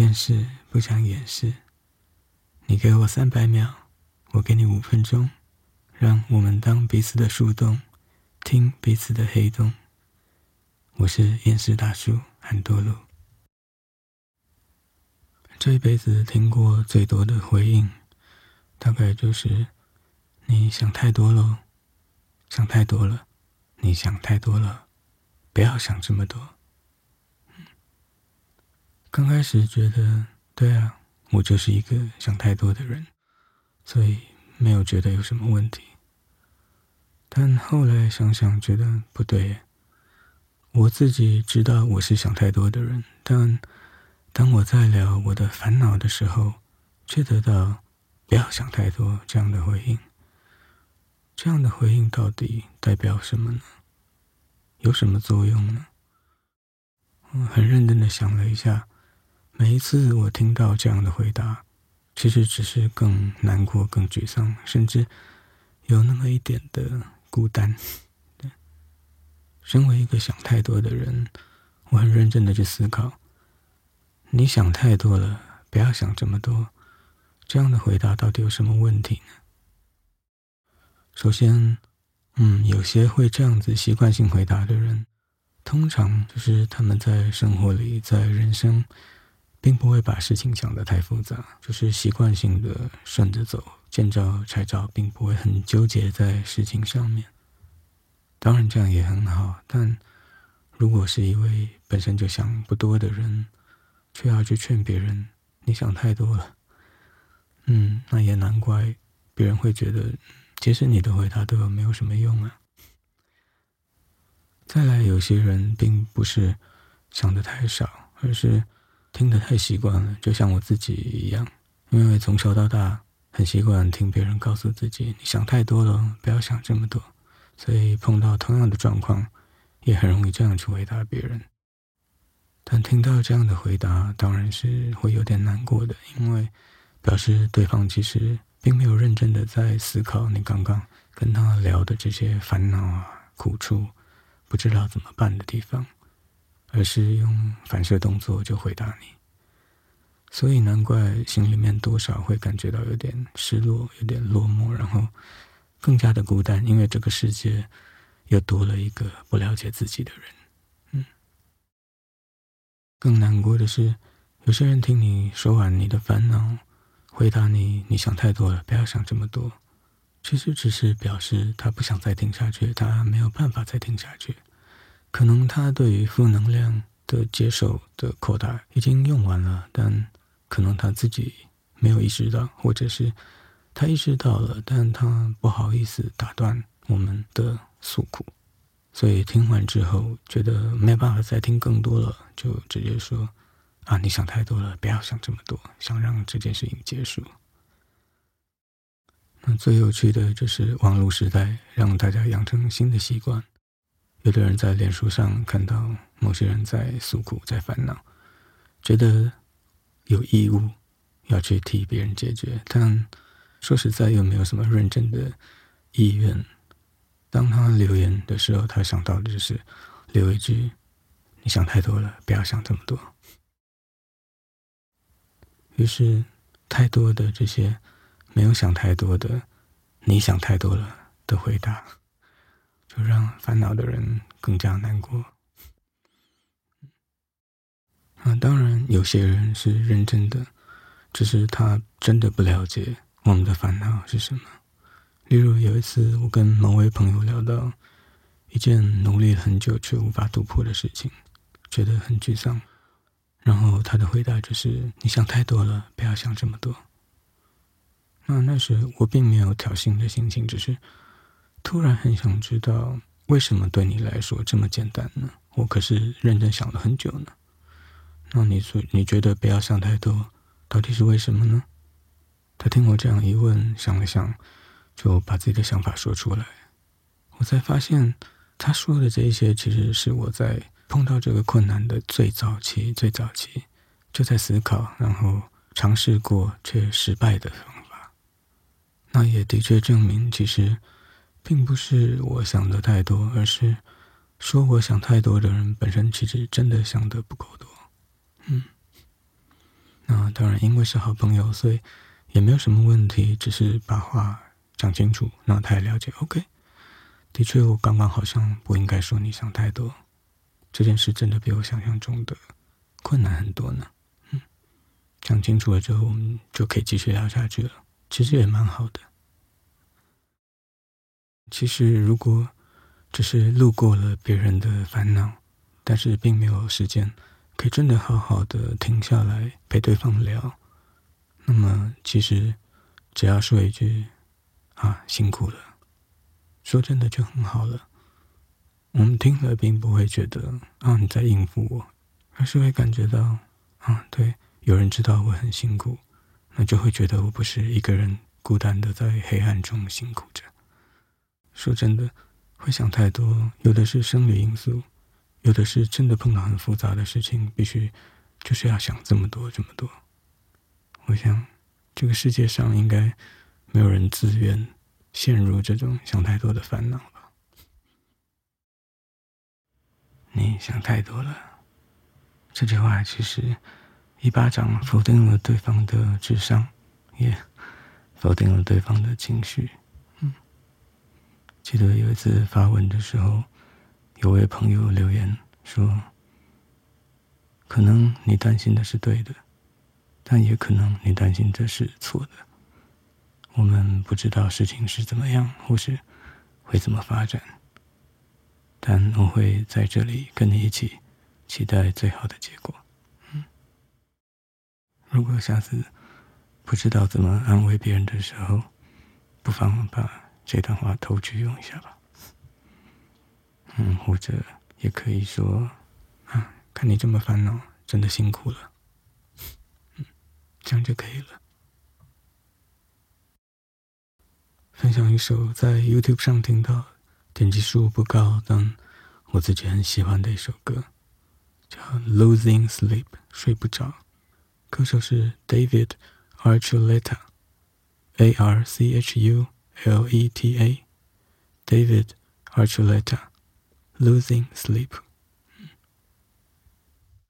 厌世不想掩饰。你给我三百秒，我给你五分钟，让我们当彼此的树洞，听彼此的黑洞。我是厌世大叔韩多路。这一辈子听过最多的回应，大概就是你想太多了，想太多了，你想太多了，不要想这么多。刚开始觉得，对啊，我就是一个想太多的人，所以没有觉得有什么问题。但后来想想，觉得不对。我自己知道我是想太多的人，但当我在聊我的烦恼的时候，却得到“不要想太多”这样的回应。这样的回应到底代表什么呢？有什么作用呢？我很认真的想了一下。每一次我听到这样的回答，其实只是更难过、更沮丧，甚至有那么一点的孤单。身为一个想太多的人，我很认真的去思考：你想太多了，不要想这么多。这样的回答到底有什么问题呢？首先，嗯，有些会这样子习惯性回答的人，通常就是他们在生活里，在人生。并不会把事情想得太复杂，就是习惯性的顺着走，见招拆招，并不会很纠结在事情上面。当然这样也很好，但如果是一位本身就想不多的人，却要去劝别人你想太多了，嗯，那也难怪别人会觉得，其实你的回答对我没有什么用啊。再来，有些人并不是想的太少，而是。听得太习惯了，就像我自己一样，因为从小到大很习惯听别人告诉自己：“你想太多了，不要想这么多。”所以碰到同样的状况，也很容易这样去回答别人。但听到这样的回答，当然是会有点难过的，因为表示对方其实并没有认真的在思考你刚刚跟他聊的这些烦恼啊、苦处，不知道怎么办的地方。而是用反射动作就回答你，所以难怪心里面多少会感觉到有点失落、有点落寞，然后更加的孤单，因为这个世界又多了一个不了解自己的人。嗯，更难过的是，有些人听你说完你的烦恼，回答你你想太多了，不要想这么多，其实只是表示他不想再听下去，他没有办法再听下去。可能他对于负能量的接受的扩大已经用完了，但可能他自己没有意识到，或者是他意识到了，但他不好意思打断我们的诉苦，所以听完之后觉得没办法再听更多了，就直接说：“啊，你想太多了，不要想这么多，想让这件事情结束。”那最有趣的就是网络时代让大家养成新的习惯。有的人在脸书上看到某些人在诉苦、在烦恼，觉得有义务要去替别人解决，但说实在又没有什么认真的意愿。当他留言的时候，他想到的就是留一句：“你想太多了，不要想这么多。”于是，太多的这些没有想太多的“你想太多了”的回答。就让烦恼的人更加难过。啊，当然，有些人是认真的，只是他真的不了解我们的烦恼是什么。例如，有一次我跟某位朋友聊到一件努力很久却无法突破的事情，觉得很沮丧。然后他的回答就是：“你想太多了，不要想这么多。”那那时我并没有挑衅的心情，只是。突然很想知道，为什么对你来说这么简单呢？我可是认真想了很久呢。那你说你觉得不要想太多，到底是为什么呢？他听我这样一问，想了想，就把自己的想法说出来。我才发现，他说的这些，其实是我在碰到这个困难的最早期、最早期就在思考，然后尝试过却失败的方法。那也的确证明，其实。并不是我想的太多，而是说我想太多的人本身其实真的想的不够多。嗯，那当然，因为是好朋友，所以也没有什么问题，只是把话讲清楚，那他也了解。OK，的确，我刚刚好像不应该说你想太多，这件事真的比我想象中的困难很多呢。嗯，讲清楚了之后，我们就可以继续聊下去了。其实也蛮好的。其实，如果只是路过了别人的烦恼，但是并没有时间可以真的好好的停下来陪对方聊，那么其实只要说一句“啊，辛苦了”，说真的就很好了。我们听了并不会觉得啊你在应付我，而是会感觉到啊，对，有人知道我很辛苦，那就会觉得我不是一个人孤单的在黑暗中辛苦着。说真的，会想太多，有的是生理因素，有的是真的碰到很复杂的事情，必须就是要想这么多这么多。我想，这个世界上应该没有人自愿陷入这种想太多的烦恼吧？你想太多了，这句话其实一巴掌否定了对方的智商，也否定了对方的情绪。记得有一次发文的时候，有位朋友留言说：“可能你担心的是对的，但也可能你担心的是错的。我们不知道事情是怎么样，或是会怎么发展，但我会在这里跟你一起期待最好的结果。如果下次不知道怎么安慰别人的时候，不妨把。”这段话偷去用一下吧，嗯，或者也可以说，啊，看你这么烦恼，真的辛苦了，嗯，这样就可以了。分享一首在 YouTube 上听到，点击数不高，但我自己很喜欢的一首歌，叫《Losing Sleep》，睡不着。歌手是 David Archuleta，A R C H U。L E T A, David Archuleta, Losing Sleep.